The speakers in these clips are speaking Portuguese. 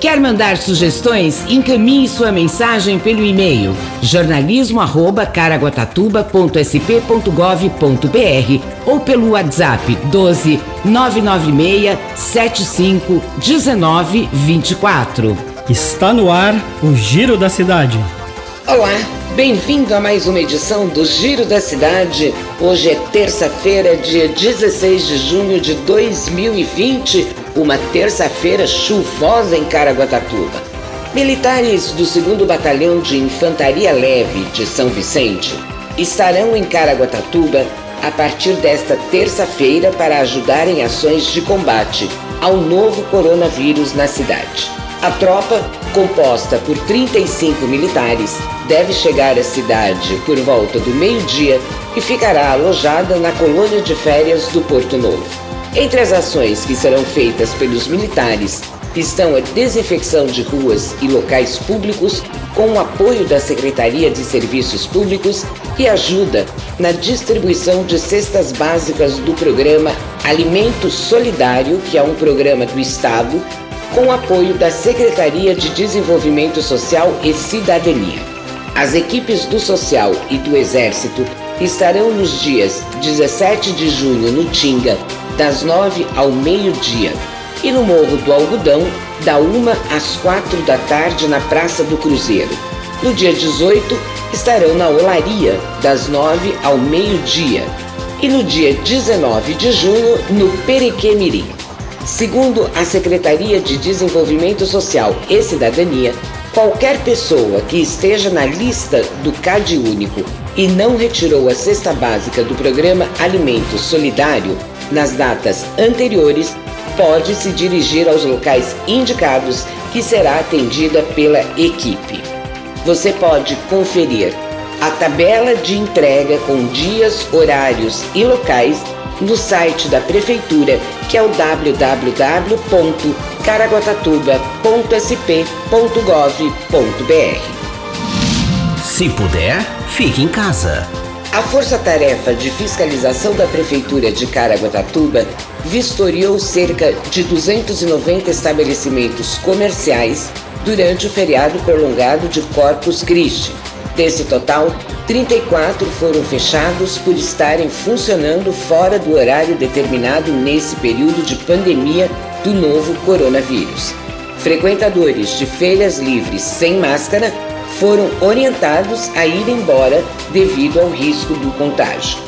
Quer mandar sugestões? Encaminhe sua mensagem pelo e-mail jornalismo@caraguatatuba.sp.gov.br ou pelo WhatsApp 12 996 75 19 24. Está no ar o Giro da Cidade. Olá, bem-vindo a mais uma edição do Giro da Cidade. Hoje é terça-feira, dia 16 de junho de 2020, uma terça-feira chuvosa em Caraguatatuba. Militares do 2 Batalhão de Infantaria Leve de São Vicente estarão em Caraguatatuba a partir desta terça-feira para ajudar em ações de combate ao novo coronavírus na cidade. A tropa, composta por 35 militares, deve chegar à cidade por volta do meio-dia e ficará alojada na colônia de férias do Porto Novo. Entre as ações que serão feitas pelos militares estão a desinfecção de ruas e locais públicos com o apoio da Secretaria de Serviços Públicos e ajuda na distribuição de cestas básicas do programa Alimento Solidário, que é um programa do Estado com apoio da Secretaria de Desenvolvimento Social e Cidadania. As equipes do Social e do Exército estarão nos dias 17 de junho no Tinga, das 9 ao meio-dia, e no Morro do Algodão, da 1 às 4 da tarde na Praça do Cruzeiro. No dia 18, estarão na Olaria, das 9 ao meio-dia, e no dia 19 de junho, no Perequemirim. Segundo a Secretaria de Desenvolvimento Social e Cidadania, qualquer pessoa que esteja na lista do CAD Único e não retirou a cesta básica do programa Alimento Solidário nas datas anteriores pode se dirigir aos locais indicados que será atendida pela equipe. Você pode conferir a tabela de entrega com dias, horários e locais no site da Prefeitura, que é o www.caraguatatuba.sp.gov.br. Se puder, fique em casa. A Força Tarefa de Fiscalização da Prefeitura de Caraguatatuba vistoriou cerca de 290 estabelecimentos comerciais durante o feriado prolongado de Corpus Christi. Desse total, 34 foram fechados por estarem funcionando fora do horário determinado nesse período de pandemia do novo coronavírus. Frequentadores de feiras livres sem máscara foram orientados a ir embora devido ao risco do contágio.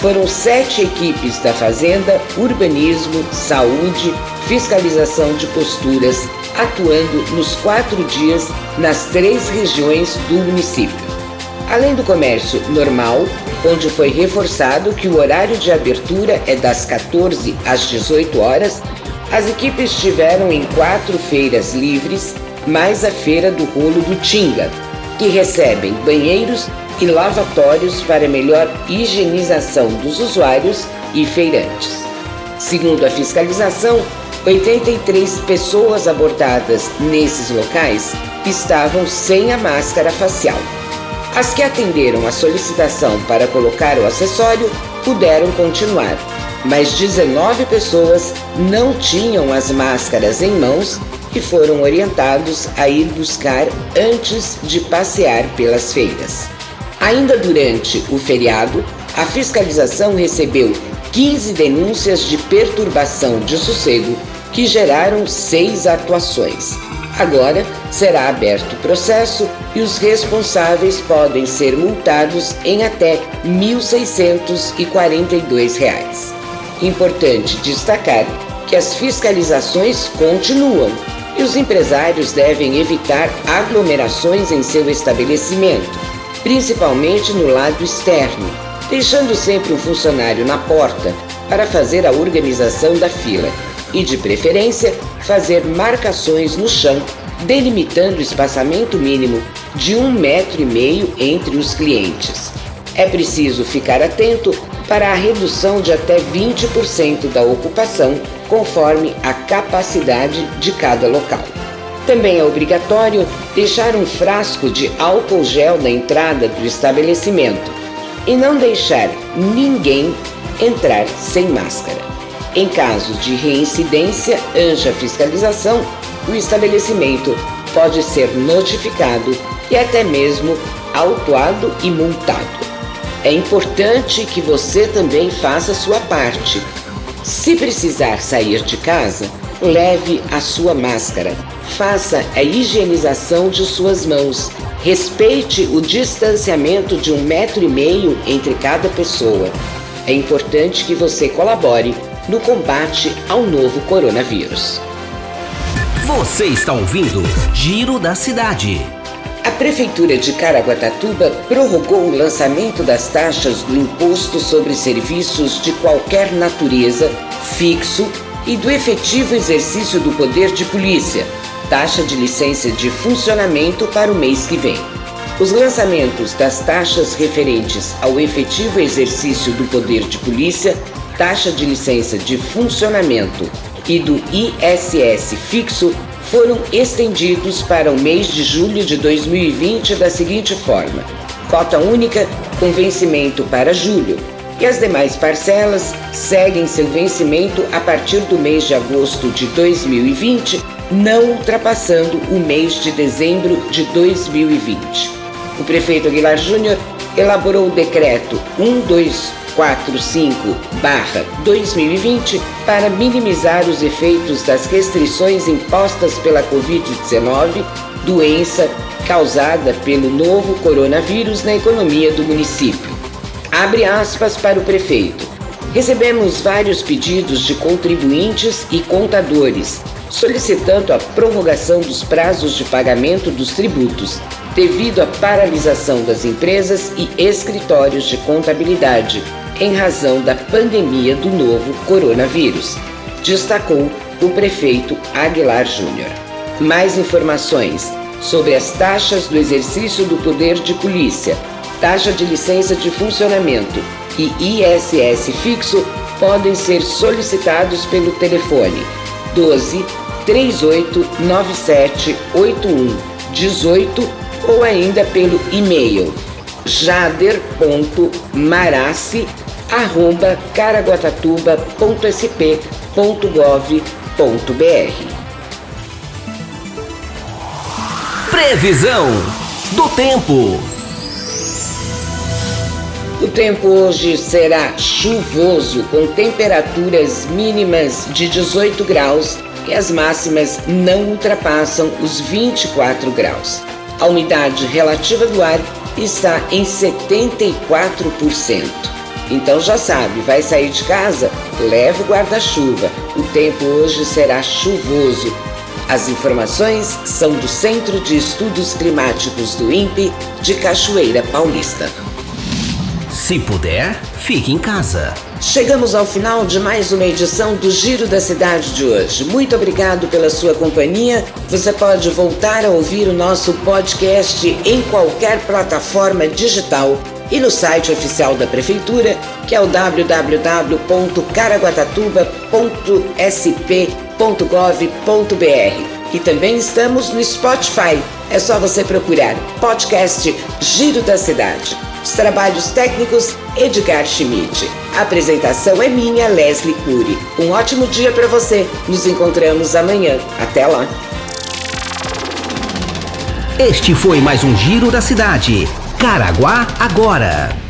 Foram sete equipes da Fazenda, Urbanismo, Saúde, Fiscalização de Posturas atuando nos quatro dias nas três regiões do município. Além do comércio normal, onde foi reforçado que o horário de abertura é das 14 às 18 horas, as equipes estiveram em quatro feiras livres, mais a Feira do Rolo do Tinga, que recebem banheiros e lavatórios para melhor higienização dos usuários e feirantes. Segundo a fiscalização, 83 pessoas abordadas nesses locais estavam sem a máscara facial. As que atenderam a solicitação para colocar o acessório puderam continuar, mas 19 pessoas não tinham as máscaras em mãos e foram orientados a ir buscar antes de passear pelas feiras. Ainda durante o feriado, a fiscalização recebeu 15 denúncias de perturbação de sossego que geraram seis atuações. Agora será aberto processo e os responsáveis podem ser multados em até R$ 1.642. Importante destacar que as fiscalizações continuam e os empresários devem evitar aglomerações em seu estabelecimento, principalmente no lado externo, deixando sempre um funcionário na porta para fazer a organização da fila e, de preferência, fazer marcações no chão, delimitando o espaçamento mínimo de um metro e meio entre os clientes. É preciso ficar atento para a redução de até 20% da ocupação, conforme a capacidade de cada local. Também é obrigatório deixar um frasco de álcool gel na entrada do estabelecimento e não deixar ninguém entrar sem máscara. Em caso de reincidência ante a fiscalização, o estabelecimento pode ser notificado e até mesmo autuado e multado. É importante que você também faça sua parte. Se precisar sair de casa, leve a sua máscara, faça a higienização de suas mãos, respeite o distanciamento de um metro e meio entre cada pessoa. É importante que você colabore no combate ao novo coronavírus. Você está ouvindo Giro da Cidade. A Prefeitura de Caraguatatuba prorrogou o lançamento das taxas do Imposto sobre Serviços de qualquer natureza, fixo e do efetivo exercício do poder de polícia, taxa de licença de funcionamento para o mês que vem. Os lançamentos das taxas referentes ao efetivo exercício do poder de polícia taxa de licença de funcionamento e do ISS fixo foram estendidos para o mês de julho de 2020 da seguinte forma: cota única com vencimento para julho, e as demais parcelas seguem seu vencimento a partir do mês de agosto de 2020, não ultrapassando o mês de dezembro de 2020. O prefeito Aguilar Júnior elaborou o decreto 12 45-2020 para minimizar os efeitos das restrições impostas pela Covid-19, doença causada pelo novo coronavírus na economia do município. Abre aspas para o prefeito. Recebemos vários pedidos de contribuintes e contadores solicitando a prorrogação dos prazos de pagamento dos tributos, devido à paralisação das empresas e escritórios de contabilidade em razão da pandemia do novo coronavírus, destacou o prefeito Aguilar Júnior. Mais informações sobre as taxas do exercício do poder de polícia, taxa de licença de funcionamento e ISS fixo podem ser solicitados pelo telefone 12 3897 81 18 ou ainda pelo e-mail jader.maraci.com arroba caraguatatuba.sp.gov.br. Previsão do tempo. O tempo hoje será chuvoso, com temperaturas mínimas de 18 graus e as máximas não ultrapassam os 24 graus. A umidade relativa do ar está em 74%. Então já sabe, vai sair de casa? Leve o guarda-chuva. O tempo hoje será chuvoso. As informações são do Centro de Estudos Climáticos do INPE de Cachoeira Paulista. Se puder, fique em casa. Chegamos ao final de mais uma edição do Giro da Cidade de hoje. Muito obrigado pela sua companhia. Você pode voltar a ouvir o nosso podcast em qualquer plataforma digital e no site oficial da Prefeitura, que é o www.caraguatatuba.sp.gov.br. E também estamos no Spotify. É só você procurar podcast Giro da Cidade. Os trabalhos técnicos Edgar Schmidt. A apresentação é minha, Leslie Cury. Um ótimo dia para você. Nos encontramos amanhã. Até lá. Este foi mais um Giro da Cidade. Caraguá agora.